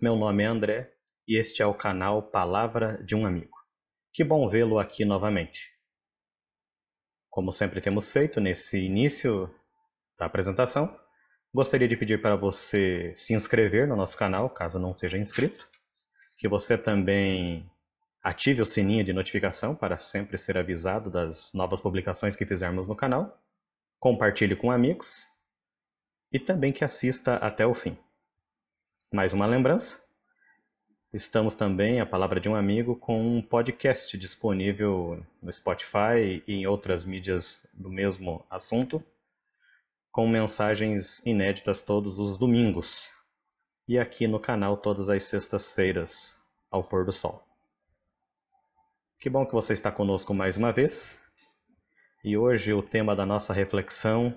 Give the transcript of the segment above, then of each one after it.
meu nome é André e este é o canal Palavra de um Amigo. Que bom vê-lo aqui novamente. Como sempre temos feito nesse início da apresentação, gostaria de pedir para você se inscrever no nosso canal, caso não seja inscrito, que você também ative o sininho de notificação para sempre ser avisado das novas publicações que fizermos no canal, compartilhe com amigos e também que assista até o fim. Mais uma lembrança, estamos também, a palavra de um amigo, com um podcast disponível no Spotify e em outras mídias do mesmo assunto, com mensagens inéditas todos os domingos e aqui no canal todas as sextas-feiras, ao pôr do sol. Que bom que você está conosco mais uma vez. E hoje o tema da nossa reflexão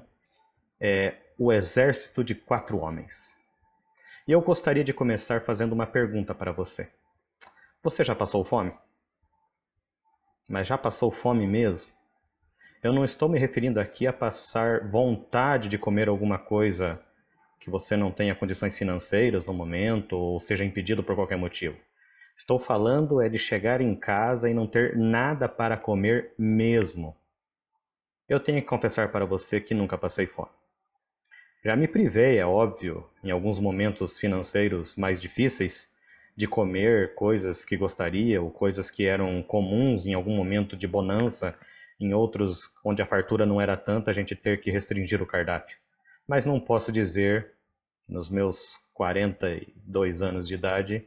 é o exército de quatro homens. E eu gostaria de começar fazendo uma pergunta para você. Você já passou fome? Mas já passou fome mesmo? Eu não estou me referindo aqui a passar vontade de comer alguma coisa que você não tenha condições financeiras no momento ou seja impedido por qualquer motivo. Estou falando é de chegar em casa e não ter nada para comer mesmo. Eu tenho que confessar para você que nunca passei fome. Já me privei, é óbvio, em alguns momentos financeiros mais difíceis, de comer coisas que gostaria ou coisas que eram comuns em algum momento de bonança, em outros onde a fartura não era tanta, a gente ter que restringir o cardápio. Mas não posso dizer, nos meus 42 anos de idade,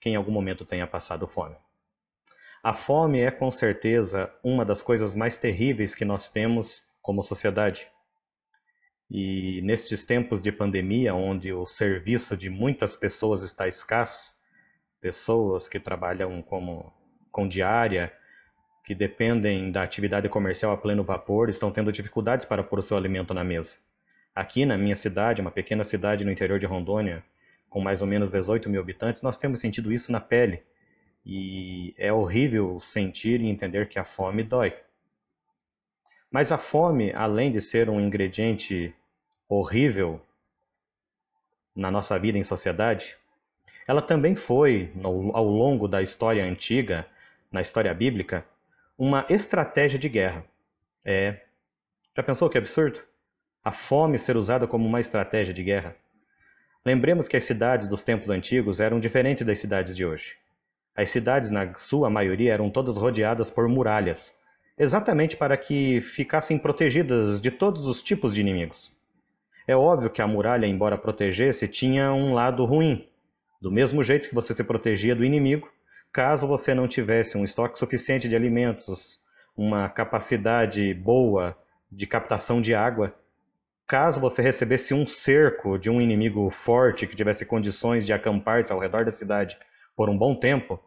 que em algum momento tenha passado fome. A fome é com certeza uma das coisas mais terríveis que nós temos como sociedade. E nestes tempos de pandemia, onde o serviço de muitas pessoas está escasso, pessoas que trabalham como com diária, que dependem da atividade comercial a pleno vapor, estão tendo dificuldades para pôr o seu alimento na mesa. Aqui na minha cidade, uma pequena cidade no interior de Rondônia, com mais ou menos 18 mil habitantes, nós temos sentido isso na pele. E é horrível sentir e entender que a fome dói. Mas a fome, além de ser um ingrediente horrível na nossa vida em sociedade, ela também foi, ao longo da história antiga, na história bíblica, uma estratégia de guerra. É. Já pensou que absurdo? A fome ser usada como uma estratégia de guerra? Lembremos que as cidades dos tempos antigos eram diferentes das cidades de hoje. As cidades, na sua maioria, eram todas rodeadas por muralhas, exatamente para que ficassem protegidas de todos os tipos de inimigos. É óbvio que a muralha, embora protegesse, tinha um lado ruim. Do mesmo jeito que você se protegia do inimigo, caso você não tivesse um estoque suficiente de alimentos, uma capacidade boa de captação de água, caso você recebesse um cerco de um inimigo forte que tivesse condições de acampar-se ao redor da cidade por um bom tempo,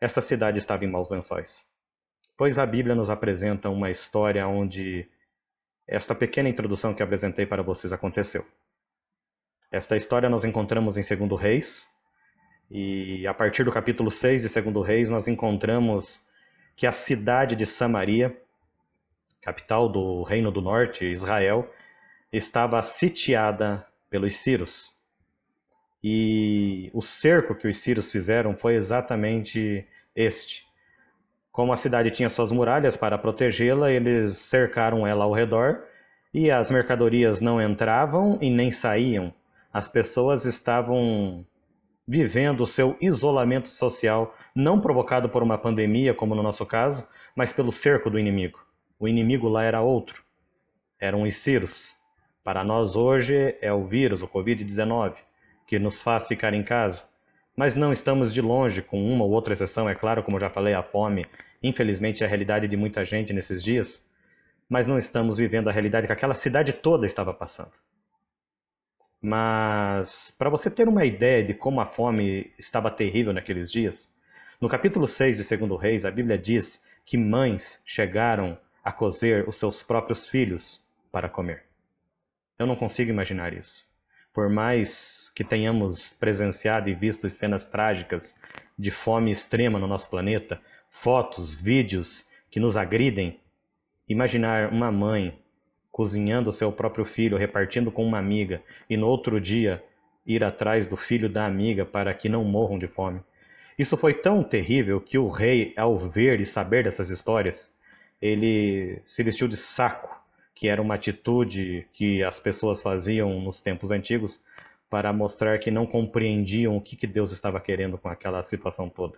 esta cidade estava em maus lençóis. Pois a Bíblia nos apresenta uma história onde esta pequena introdução que apresentei para vocês aconteceu. Esta história nós encontramos em 2 Reis, e a partir do capítulo 6 de 2 Reis nós encontramos que a cidade de Samaria, capital do Reino do Norte, Israel, estava sitiada pelos sírios. E o cerco que os sírios fizeram foi exatamente este. Como a cidade tinha suas muralhas para protegê-la, eles cercaram ela ao redor e as mercadorias não entravam e nem saíam. As pessoas estavam vivendo o seu isolamento social, não provocado por uma pandemia, como no nosso caso, mas pelo cerco do inimigo. O inimigo lá era outro. Eram os ciros. Para nós hoje é o vírus, o Covid-19, que nos faz ficar em casa. Mas não estamos de longe, com uma ou outra exceção, é claro, como já falei, a fome, infelizmente, é a realidade de muita gente nesses dias, mas não estamos vivendo a realidade que aquela cidade toda estava passando. Mas, para você ter uma ideia de como a fome estava terrível naqueles dias, no capítulo 6 de 2 Reis, a Bíblia diz que mães chegaram a cozer os seus próprios filhos para comer. Eu não consigo imaginar isso. Por mais que tenhamos presenciado e visto cenas trágicas de fome extrema no nosso planeta, fotos, vídeos que nos agridem, imaginar uma mãe cozinhando seu próprio filho, repartindo com uma amiga, e no outro dia ir atrás do filho da amiga para que não morram de fome. Isso foi tão terrível que o rei, ao ver e saber dessas histórias, ele se vestiu de saco, que era uma atitude que as pessoas faziam nos tempos antigos para mostrar que não compreendiam o que, que Deus estava querendo com aquela situação toda.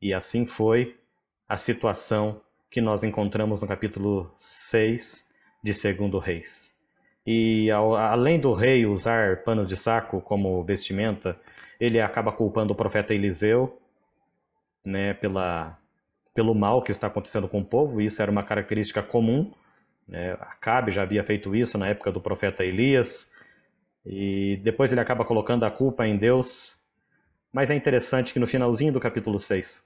E assim foi a situação que nós encontramos no capítulo 6 de Segundo Reis. E ao, além do rei usar panos de saco como vestimenta, ele acaba culpando o profeta Eliseu né, pela, pelo mal que está acontecendo com o povo. Isso era uma característica comum. Né? Acabe já havia feito isso na época do profeta Elias. E depois ele acaba colocando a culpa em Deus. Mas é interessante que no finalzinho do capítulo 6,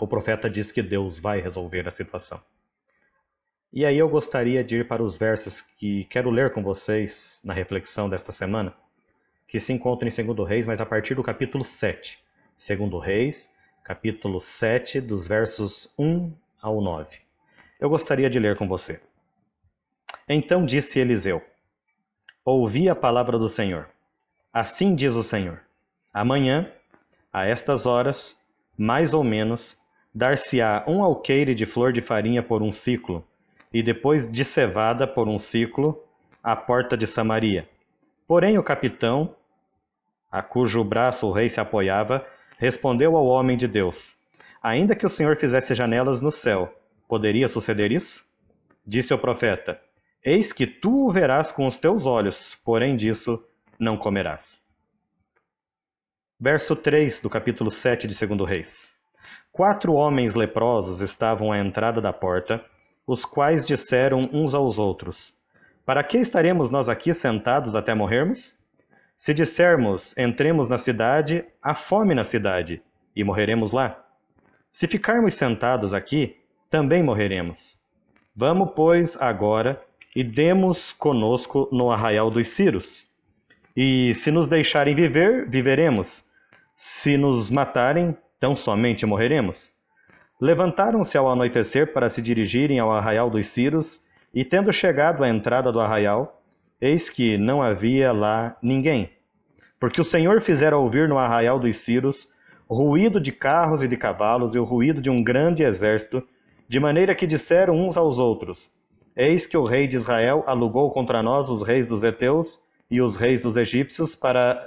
o profeta diz que Deus vai resolver a situação. E aí eu gostaria de ir para os versos que quero ler com vocês na reflexão desta semana, que se encontram em 2 Reis, mas a partir do capítulo 7. 2 Reis, capítulo 7, dos versos 1 ao 9. Eu gostaria de ler com você. Então disse Eliseu: Ouvi a palavra do Senhor. Assim diz o Senhor: Amanhã, a estas horas, mais ou menos, dar-se-á um alqueire de flor de farinha por um ciclo, e depois de cevada por um ciclo, à porta de Samaria. Porém o capitão, a cujo braço o rei se apoiava, respondeu ao homem de Deus: Ainda que o Senhor fizesse janelas no céu, poderia suceder isso? Disse o profeta: Eis que tu o verás com os teus olhos, porém disso não comerás. Verso 3 do capítulo 7 de 2 Reis. Quatro homens leprosos estavam à entrada da porta, os quais disseram uns aos outros: Para que estaremos nós aqui sentados até morrermos? Se dissermos, entremos na cidade, há fome na cidade, e morreremos lá. Se ficarmos sentados aqui, também morreremos. Vamos, pois, agora e demos conosco no arraial dos Ciros. E se nos deixarem viver, viveremos. Se nos matarem, tão somente morreremos. Levantaram-se ao anoitecer para se dirigirem ao arraial dos Ciros, e tendo chegado à entrada do arraial, eis que não havia lá ninguém. Porque o Senhor fizera ouvir no arraial dos Ciros ruído de carros e de cavalos e o ruído de um grande exército, de maneira que disseram uns aos outros: Eis que o rei de Israel alugou contra nós os reis dos heteus e os reis dos egípcios para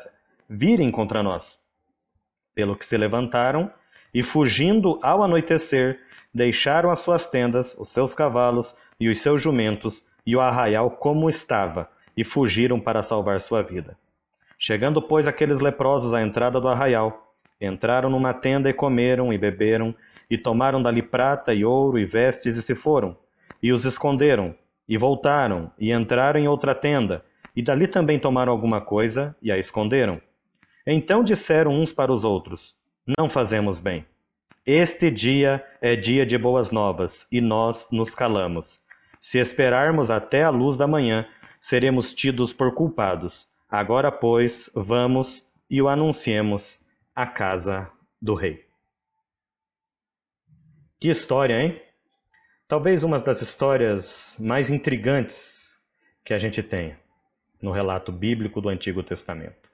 virem contra nós. Pelo que se levantaram e, fugindo ao anoitecer, deixaram as suas tendas, os seus cavalos e os seus jumentos e o arraial como estava, e fugiram para salvar sua vida. Chegando, pois, aqueles leprosos à entrada do arraial, entraram numa tenda e comeram e beberam, e tomaram dali prata e ouro e vestes e se foram e os esconderam, e voltaram, e entraram em outra tenda, e dali também tomaram alguma coisa, e a esconderam. Então disseram uns para os outros: Não fazemos bem. Este dia é dia de boas novas, e nós nos calamos. Se esperarmos até a luz da manhã, seremos tidos por culpados. Agora, pois, vamos e o anunciemos à casa do rei. Que história, hein? Talvez uma das histórias mais intrigantes que a gente tem no relato bíblico do Antigo Testamento.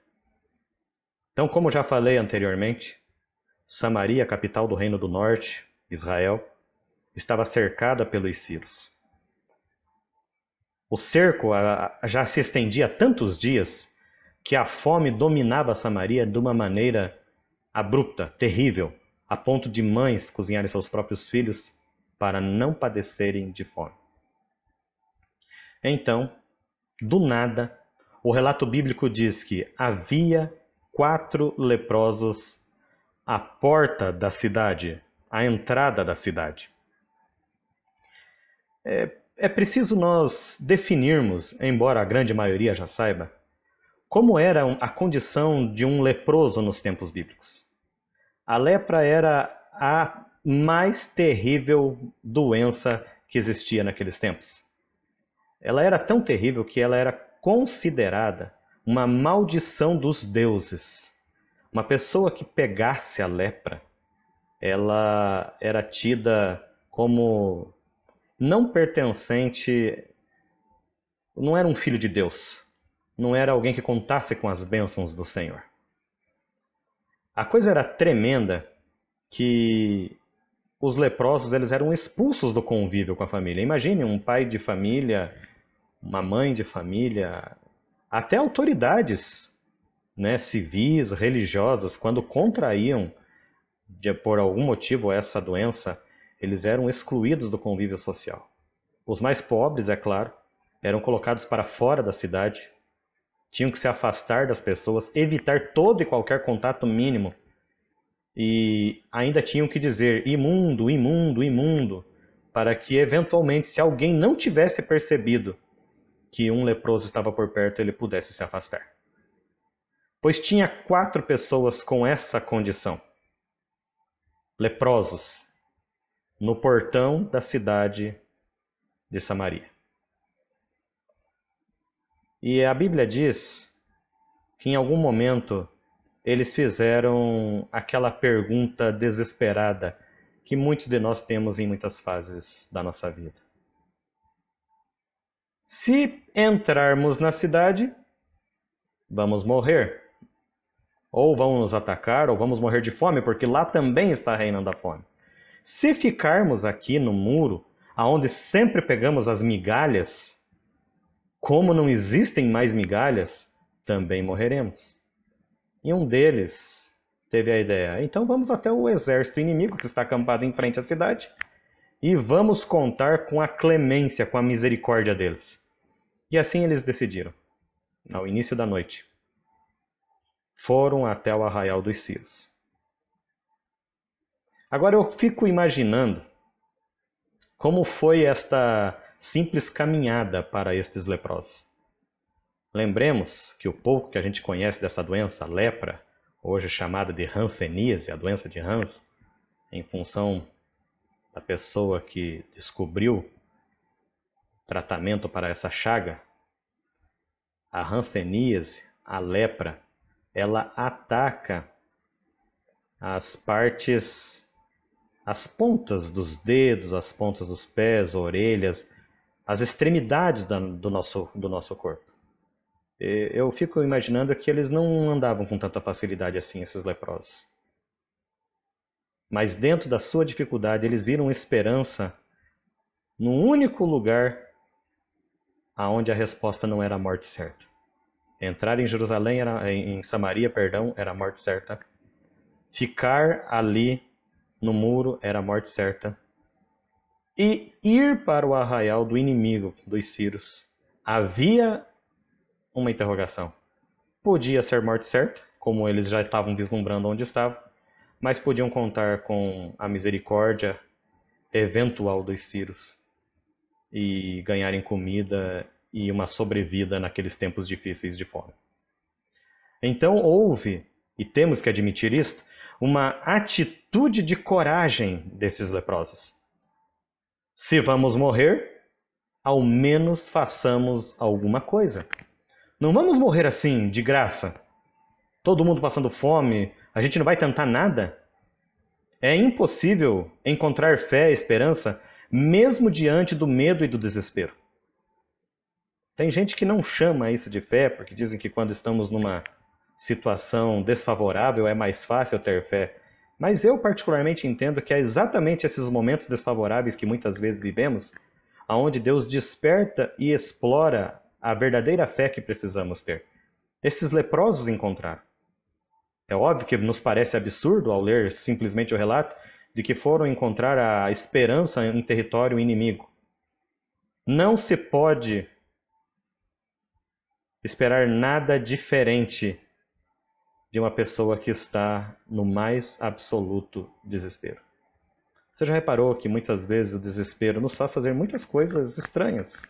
Então, como já falei anteriormente, Samaria, capital do Reino do Norte, Israel, estava cercada pelos sírios. O cerco já se estendia há tantos dias que a fome dominava Samaria de uma maneira abrupta, terrível, a ponto de mães cozinharem seus próprios filhos para não padecerem de fome. Então, do nada, o relato bíblico diz que havia quatro leprosos à porta da cidade, à entrada da cidade. É, é preciso nós definirmos, embora a grande maioria já saiba, como era a condição de um leproso nos tempos bíblicos. A lepra era a mais terrível doença que existia naqueles tempos. Ela era tão terrível que ela era considerada uma maldição dos deuses. Uma pessoa que pegasse a lepra, ela era tida como não pertencente, não era um filho de Deus, não era alguém que contasse com as bênçãos do Senhor. A coisa era tremenda que os leprosos eles eram expulsos do convívio com a família. Imagine um pai de família, uma mãe de família, até autoridades né, civis, religiosas, quando contraíam de, por algum motivo essa doença, eles eram excluídos do convívio social. Os mais pobres, é claro, eram colocados para fora da cidade, tinham que se afastar das pessoas, evitar todo e qualquer contato mínimo. E ainda tinham que dizer imundo, imundo, imundo, para que eventualmente, se alguém não tivesse percebido que um leproso estava por perto, ele pudesse se afastar. Pois tinha quatro pessoas com esta condição: leprosos, no portão da cidade de Samaria. E a Bíblia diz que em algum momento eles fizeram aquela pergunta desesperada que muitos de nós temos em muitas fases da nossa vida. Se entrarmos na cidade, vamos morrer. Ou vão nos atacar, ou vamos morrer de fome, porque lá também está reinando a fome. Se ficarmos aqui no muro, aonde sempre pegamos as migalhas, como não existem mais migalhas, também morreremos. E um deles teve a ideia: então vamos até o exército inimigo que está acampado em frente à cidade e vamos contar com a clemência, com a misericórdia deles. E assim eles decidiram, ao início da noite. Foram até o arraial dos Círios. Agora eu fico imaginando como foi esta simples caminhada para estes leprosos. Lembremos que o pouco que a gente conhece dessa doença, lepra, hoje chamada de Hanseníase, a doença de Hans, em função da pessoa que descobriu tratamento para essa chaga, a hanseníase, a lepra, ela ataca as partes, as pontas dos dedos, as pontas dos pés, orelhas, as extremidades do nosso, do nosso corpo. Eu fico imaginando que eles não andavam com tanta facilidade assim, esses leprosos. Mas dentro da sua dificuldade, eles viram esperança no único lugar aonde a resposta não era a morte certa. Entrar em Jerusalém era em Samaria, perdão, era a morte certa. Ficar ali no muro era a morte certa. E ir para o arraial do inimigo dos Círios havia uma interrogação. Podia ser morte certa, como eles já estavam vislumbrando onde estavam, mas podiam contar com a misericórdia eventual dos Círios e ganharem comida e uma sobrevida naqueles tempos difíceis de fome. Então houve, e temos que admitir isto, uma atitude de coragem desses leprosos. Se vamos morrer, ao menos façamos alguma coisa. Não vamos morrer assim, de graça. Todo mundo passando fome, a gente não vai tentar nada. É impossível encontrar fé e esperança mesmo diante do medo e do desespero. Tem gente que não chama isso de fé, porque dizem que quando estamos numa situação desfavorável é mais fácil ter fé. Mas eu particularmente entendo que é exatamente esses momentos desfavoráveis que muitas vezes vivemos, aonde Deus desperta e explora a verdadeira fé que precisamos ter. Esses leprosos encontraram. É óbvio que nos parece absurdo ao ler simplesmente o relato, de que foram encontrar a esperança em território inimigo. Não se pode esperar nada diferente de uma pessoa que está no mais absoluto desespero. Você já reparou que muitas vezes o desespero nos faz fazer muitas coisas estranhas,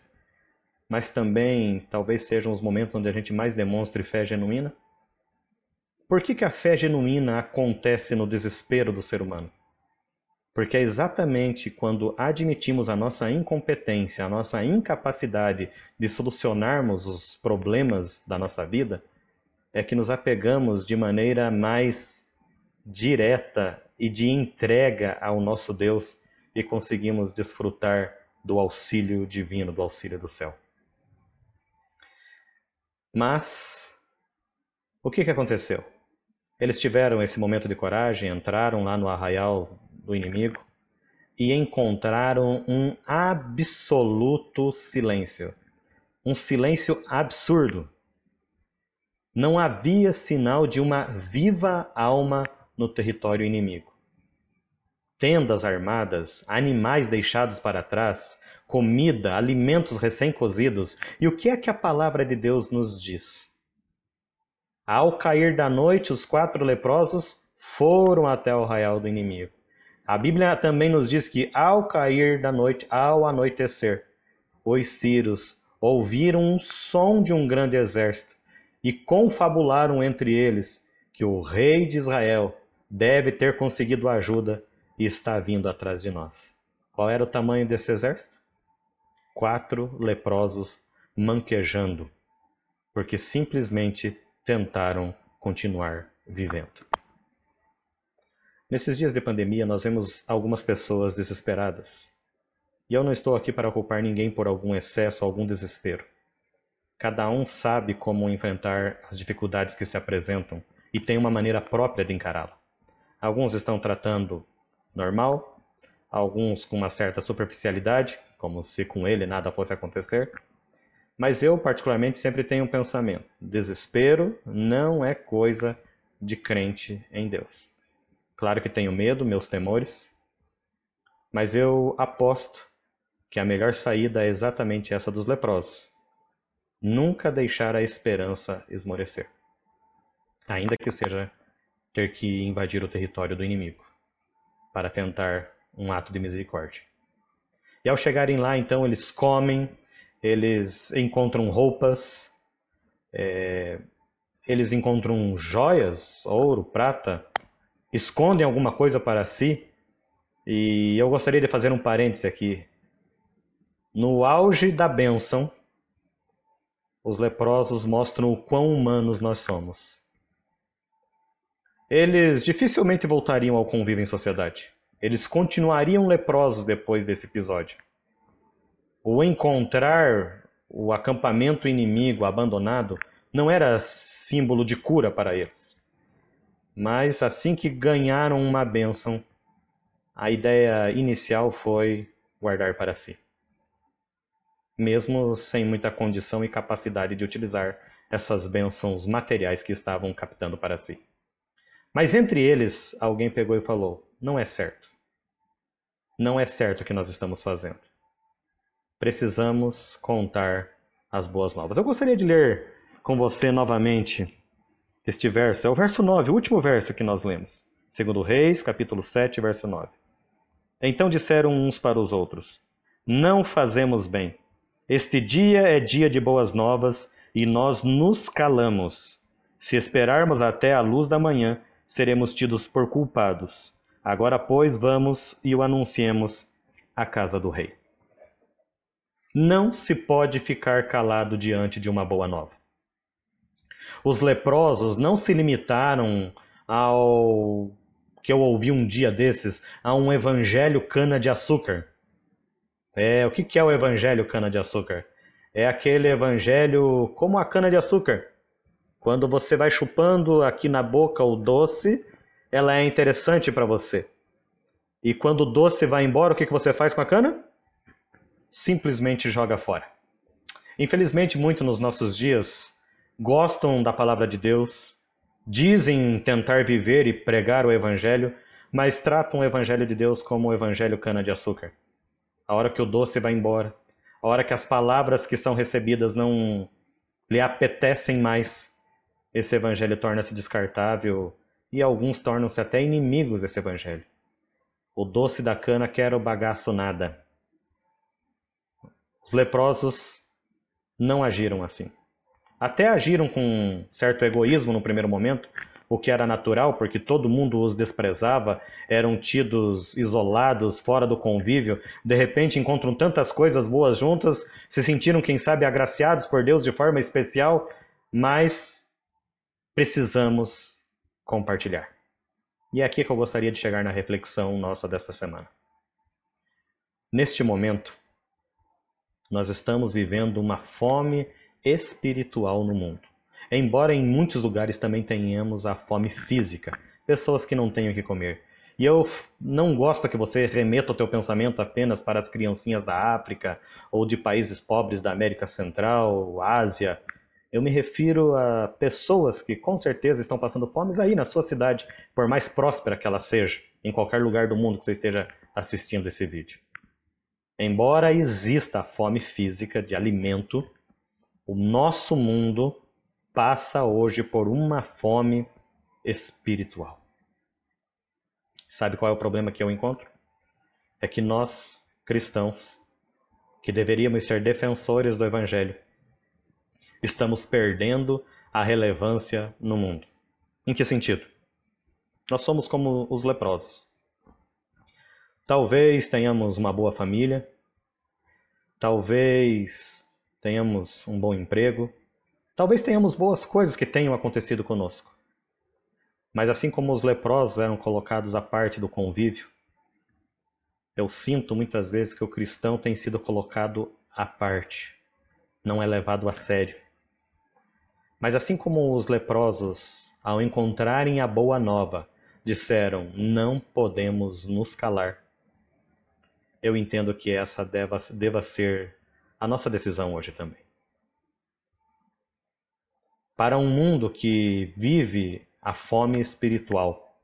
mas também talvez sejam os momentos onde a gente mais demonstre fé genuína? Por que, que a fé genuína acontece no desespero do ser humano? Porque é exatamente quando admitimos a nossa incompetência, a nossa incapacidade de solucionarmos os problemas da nossa vida, é que nos apegamos de maneira mais direta e de entrega ao nosso Deus e conseguimos desfrutar do auxílio divino, do auxílio do céu. Mas o que, que aconteceu? Eles tiveram esse momento de coragem, entraram lá no arraial do inimigo e encontraram um absoluto silêncio. Um silêncio absurdo. Não havia sinal de uma viva alma no território inimigo. Tendas armadas, animais deixados para trás, comida, alimentos recém-cozidos. E o que é que a palavra de Deus nos diz? Ao cair da noite, os quatro leprosos foram até o arraial do inimigo. A Bíblia também nos diz que ao cair da noite, ao anoitecer, os sírios ouviram um som de um grande exército e confabularam entre eles que o rei de Israel deve ter conseguido ajuda e está vindo atrás de nós. Qual era o tamanho desse exército? Quatro leprosos manquejando, porque simplesmente tentaram continuar vivendo. Nesses dias de pandemia, nós vemos algumas pessoas desesperadas. E eu não estou aqui para culpar ninguém por algum excesso, algum desespero. Cada um sabe como enfrentar as dificuldades que se apresentam e tem uma maneira própria de encará-la. Alguns estão tratando normal, alguns com uma certa superficialidade, como se com ele nada fosse acontecer, mas eu, particularmente, sempre tenho um pensamento: desespero não é coisa de crente em Deus. Claro que tenho medo, meus temores, mas eu aposto que a melhor saída é exatamente essa dos leprosos: nunca deixar a esperança esmorecer, ainda que seja ter que invadir o território do inimigo para tentar um ato de misericórdia. E ao chegarem lá, então, eles comem, eles encontram roupas, é, eles encontram joias, ouro, prata, escondem alguma coisa para si. E eu gostaria de fazer um parêntese aqui. No auge da bênção, os leprosos mostram o quão humanos nós somos. Eles dificilmente voltariam ao convívio em sociedade. Eles continuariam leprosos depois desse episódio o encontrar o acampamento inimigo abandonado não era símbolo de cura para eles. Mas assim que ganharam uma bênção, a ideia inicial foi guardar para si. Mesmo sem muita condição e capacidade de utilizar essas bênçãos materiais que estavam captando para si. Mas entre eles, alguém pegou e falou: Não é certo. Não é certo o que nós estamos fazendo precisamos contar as boas novas. Eu gostaria de ler com você novamente este verso. É o verso 9, o último verso que nós lemos. Segundo Reis, capítulo 7, verso 9. Então disseram uns para os outros: Não fazemos bem. Este dia é dia de boas novas e nós nos calamos. Se esperarmos até a luz da manhã, seremos tidos por culpados. Agora, pois, vamos e o anunciemos à casa do rei. Não se pode ficar calado diante de uma boa nova. Os leprosos não se limitaram ao que eu ouvi um dia desses, a um evangelho cana-de-açúcar. É, o que, que é o evangelho cana-de-açúcar? É aquele evangelho como a cana-de-açúcar. Quando você vai chupando aqui na boca o doce, ela é interessante para você. E quando o doce vai embora, o que, que você faz com a cana? simplesmente joga fora. Infelizmente, muito nos nossos dias gostam da palavra de Deus, dizem tentar viver e pregar o evangelho, mas tratam o evangelho de Deus como o evangelho cana-de-açúcar. A hora que o doce vai embora, a hora que as palavras que são recebidas não lhe apetecem mais, esse evangelho torna-se descartável e alguns tornam-se até inimigos desse evangelho. O doce da cana quer o bagaço nada. Os leprosos não agiram assim. Até agiram com certo egoísmo no primeiro momento, o que era natural, porque todo mundo os desprezava, eram tidos isolados, fora do convívio. De repente encontram tantas coisas boas juntas, se sentiram, quem sabe, agraciados por Deus de forma especial, mas precisamos compartilhar. E é aqui que eu gostaria de chegar na reflexão nossa desta semana. Neste momento, nós estamos vivendo uma fome espiritual no mundo. Embora em muitos lugares também tenhamos a fome física, pessoas que não têm o que comer. E eu não gosto que você remeta o teu pensamento apenas para as criancinhas da África ou de países pobres da América Central, Ásia. Eu me refiro a pessoas que com certeza estão passando fome aí na sua cidade, por mais próspera que ela seja, em qualquer lugar do mundo que você esteja assistindo esse vídeo. Embora exista a fome física de alimento, o nosso mundo passa hoje por uma fome espiritual. Sabe qual é o problema que eu encontro? É que nós, cristãos, que deveríamos ser defensores do Evangelho, estamos perdendo a relevância no mundo. Em que sentido? Nós somos como os leprosos. Talvez tenhamos uma boa família, talvez tenhamos um bom emprego, talvez tenhamos boas coisas que tenham acontecido conosco. Mas assim como os leprosos eram colocados à parte do convívio, eu sinto muitas vezes que o cristão tem sido colocado à parte, não é levado a sério. Mas assim como os leprosos, ao encontrarem a boa nova, disseram: Não podemos nos calar eu entendo que essa deva, deva ser a nossa decisão hoje também. Para um mundo que vive a fome espiritual,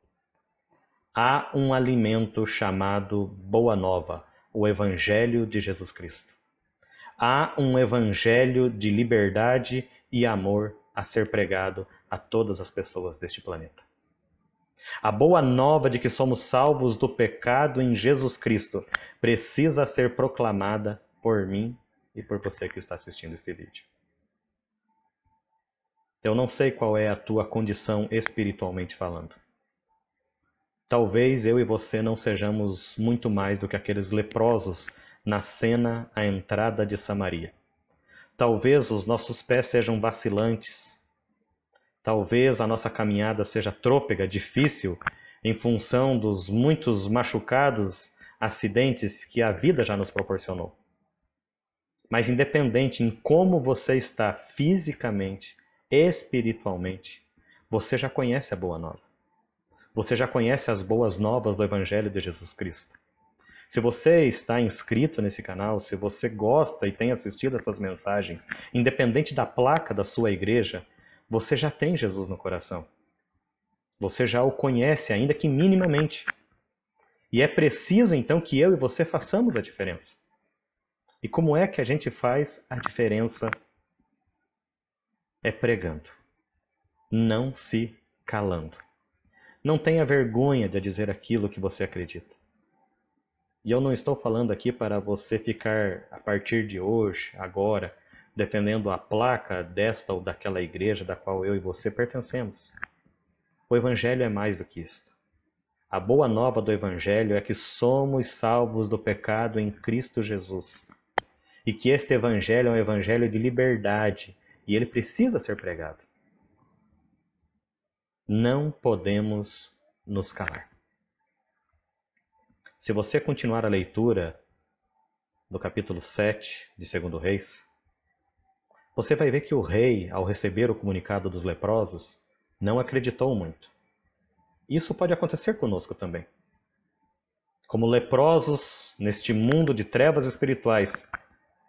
há um alimento chamado Boa Nova, o Evangelho de Jesus Cristo. Há um Evangelho de liberdade e amor a ser pregado a todas as pessoas deste planeta. A boa nova de que somos salvos do pecado em Jesus Cristo precisa ser proclamada por mim e por você que está assistindo este vídeo. Eu não sei qual é a tua condição espiritualmente falando. Talvez eu e você não sejamos muito mais do que aqueles leprosos na cena à entrada de Samaria. Talvez os nossos pés sejam vacilantes, Talvez a nossa caminhada seja trôpega, difícil, em função dos muitos machucados, acidentes que a vida já nos proporcionou. Mas independente em como você está fisicamente, espiritualmente, você já conhece a boa nova. Você já conhece as boas novas do Evangelho de Jesus Cristo. Se você está inscrito nesse canal, se você gosta e tem assistido essas mensagens, independente da placa da sua igreja, você já tem Jesus no coração. Você já o conhece, ainda que minimamente. E é preciso então que eu e você façamos a diferença. E como é que a gente faz a diferença? É pregando, não se calando. Não tenha vergonha de dizer aquilo que você acredita. E eu não estou falando aqui para você ficar a partir de hoje, agora, defendendo a placa desta ou daquela igreja da qual eu e você pertencemos. O Evangelho é mais do que isto. A boa nova do Evangelho é que somos salvos do pecado em Cristo Jesus. E que este Evangelho é um Evangelho de liberdade e ele precisa ser pregado. Não podemos nos calar. Se você continuar a leitura do capítulo 7 de 2 Reis, você vai ver que o rei, ao receber o comunicado dos leprosos, não acreditou muito. Isso pode acontecer conosco também. Como leprosos neste mundo de trevas espirituais,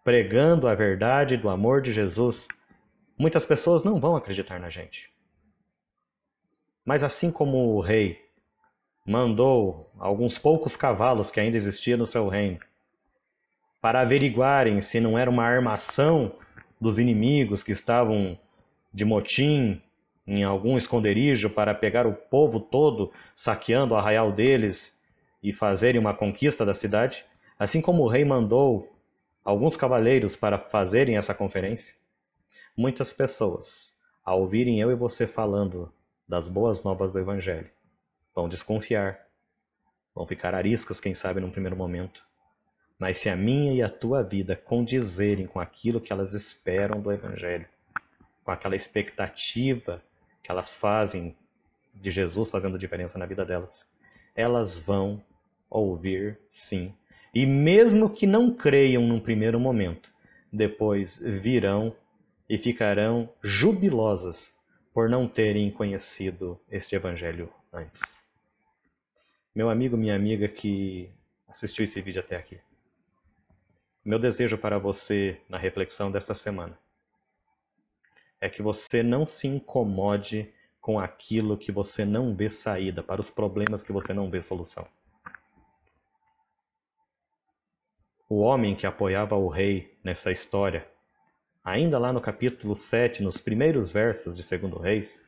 pregando a verdade do amor de Jesus, muitas pessoas não vão acreditar na gente. Mas assim como o rei mandou alguns poucos cavalos que ainda existiam no seu reino para averiguarem se não era uma armação dos inimigos que estavam de motim em algum esconderijo para pegar o povo todo, saqueando o arraial deles e fazerem uma conquista da cidade, assim como o rei mandou alguns cavaleiros para fazerem essa conferência. Muitas pessoas, ao ouvirem eu e você falando das boas novas do Evangelho, vão desconfiar, vão ficar ariscas, quem sabe, num primeiro momento. Mas se a minha e a tua vida condizerem com aquilo que elas esperam do Evangelho, com aquela expectativa que elas fazem de Jesus fazendo diferença na vida delas, elas vão ouvir sim. E mesmo que não creiam num primeiro momento, depois virão e ficarão jubilosas por não terem conhecido este Evangelho antes. Meu amigo, minha amiga que assistiu esse vídeo até aqui, meu desejo para você na reflexão desta semana é que você não se incomode com aquilo que você não vê saída, para os problemas que você não vê solução. O homem que apoiava o rei nessa história, ainda lá no capítulo 7, nos primeiros versos de 2 Reis,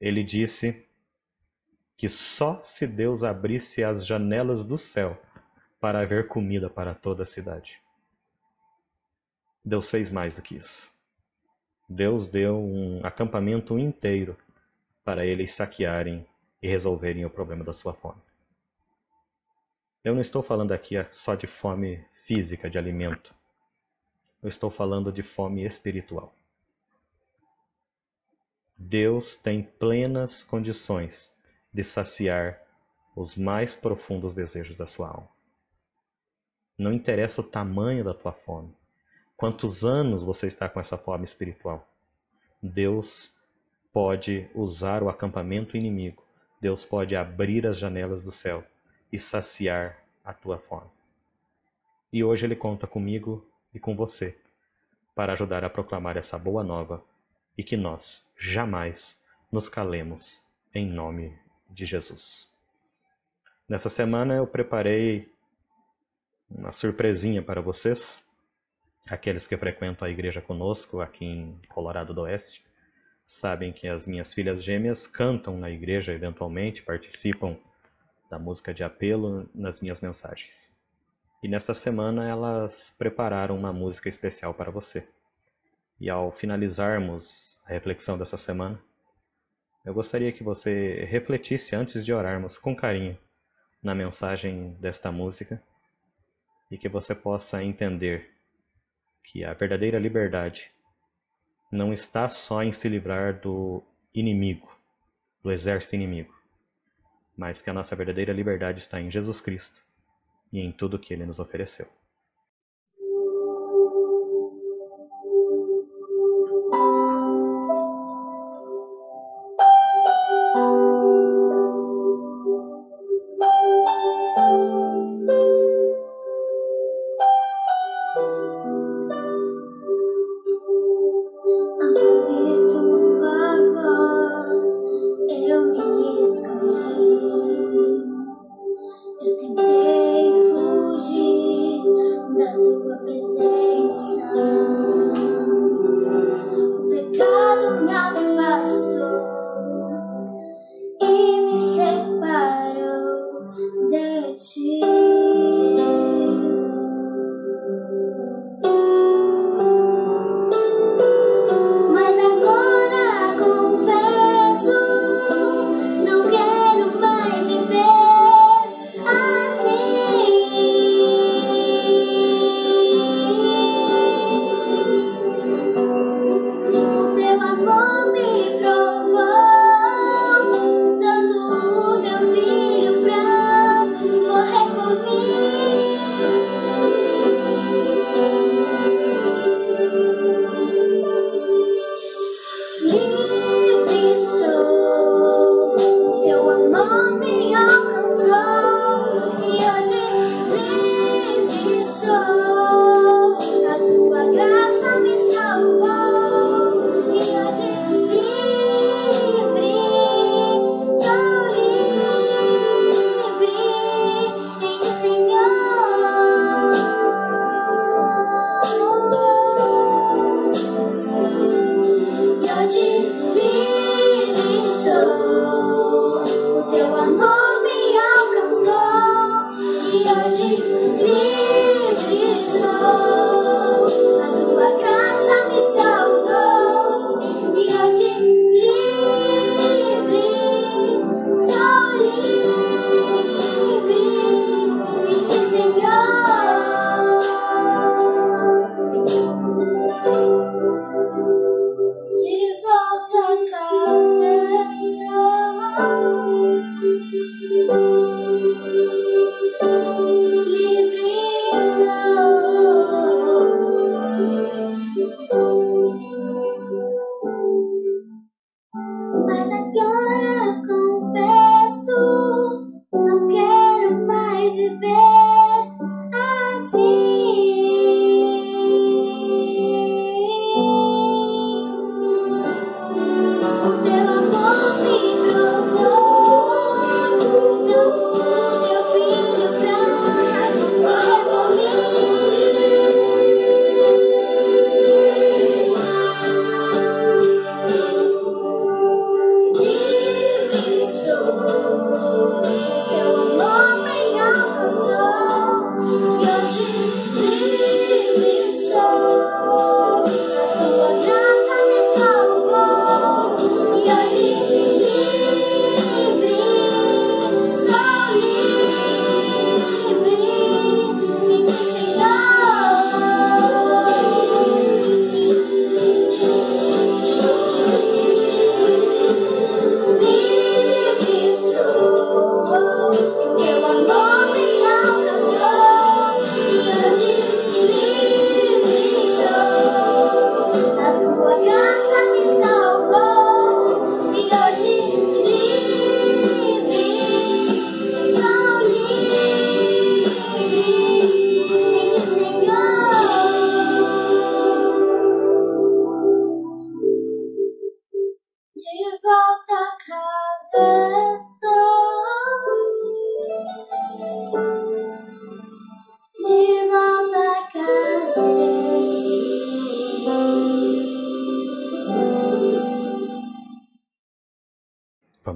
ele disse que só se Deus abrisse as janelas do céu para haver comida para toda a cidade. Deus fez mais do que isso. Deus deu um acampamento inteiro para eles saquearem e resolverem o problema da sua fome. Eu não estou falando aqui só de fome física, de alimento. Eu estou falando de fome espiritual. Deus tem plenas condições de saciar os mais profundos desejos da sua alma. Não interessa o tamanho da tua fome, quantos anos você está com essa fome espiritual. Deus pode usar o acampamento inimigo. Deus pode abrir as janelas do céu e saciar a tua fome. E hoje Ele conta comigo e com você para ajudar a proclamar essa boa nova e que nós jamais nos calemos em nome de Jesus. Nessa semana eu preparei uma surpresinha para vocês, aqueles que frequentam a igreja conosco aqui em Colorado do Oeste. Sabem que as minhas filhas gêmeas cantam na igreja eventualmente, participam da música de apelo nas minhas mensagens. E nesta semana elas prepararam uma música especial para você. E ao finalizarmos a reflexão dessa semana, eu gostaria que você refletisse antes de orarmos com carinho na mensagem desta música e que você possa entender que a verdadeira liberdade não está só em se livrar do inimigo, do exército inimigo, mas que a nossa verdadeira liberdade está em Jesus Cristo e em tudo que ele nos ofereceu.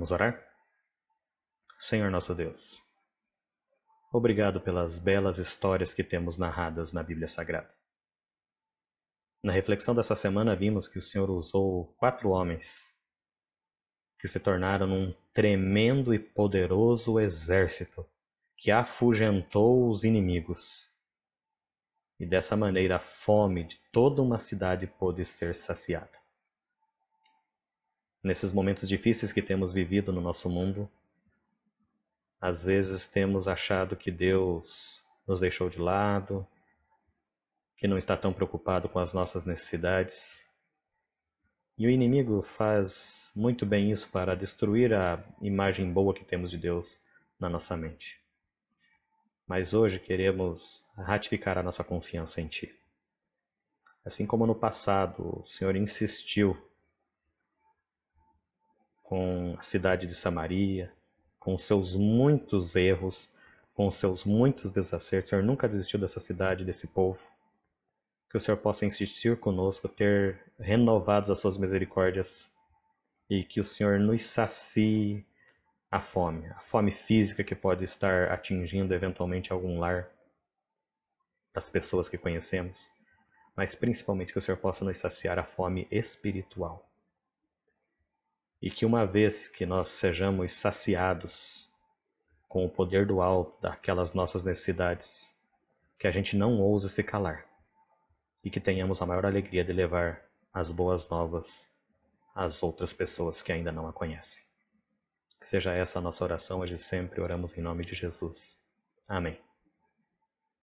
Vamos orar? Senhor nosso Deus, obrigado pelas belas histórias que temos narradas na Bíblia Sagrada. Na reflexão dessa semana, vimos que o Senhor usou quatro homens que se tornaram um tremendo e poderoso exército que afugentou os inimigos. E dessa maneira a fome de toda uma cidade pôde ser saciada. Nesses momentos difíceis que temos vivido no nosso mundo, às vezes temos achado que Deus nos deixou de lado, que não está tão preocupado com as nossas necessidades. E o inimigo faz muito bem isso para destruir a imagem boa que temos de Deus na nossa mente. Mas hoje queremos ratificar a nossa confiança em Ti. Assim como no passado o Senhor insistiu com a cidade de Samaria, com seus muitos erros, com seus muitos desacertos, o Senhor nunca desistiu dessa cidade, desse povo que o Senhor possa insistir conosco, ter renovadas as suas misericórdias e que o Senhor nos sacie a fome, a fome física que pode estar atingindo eventualmente algum lar das pessoas que conhecemos, mas principalmente que o Senhor possa nos saciar a fome espiritual. E que uma vez que nós sejamos saciados com o poder do alto daquelas nossas necessidades, que a gente não ouse se calar e que tenhamos a maior alegria de levar as boas novas às outras pessoas que ainda não a conhecem. Que seja essa a nossa oração hoje sempre, oramos em nome de Jesus. Amém.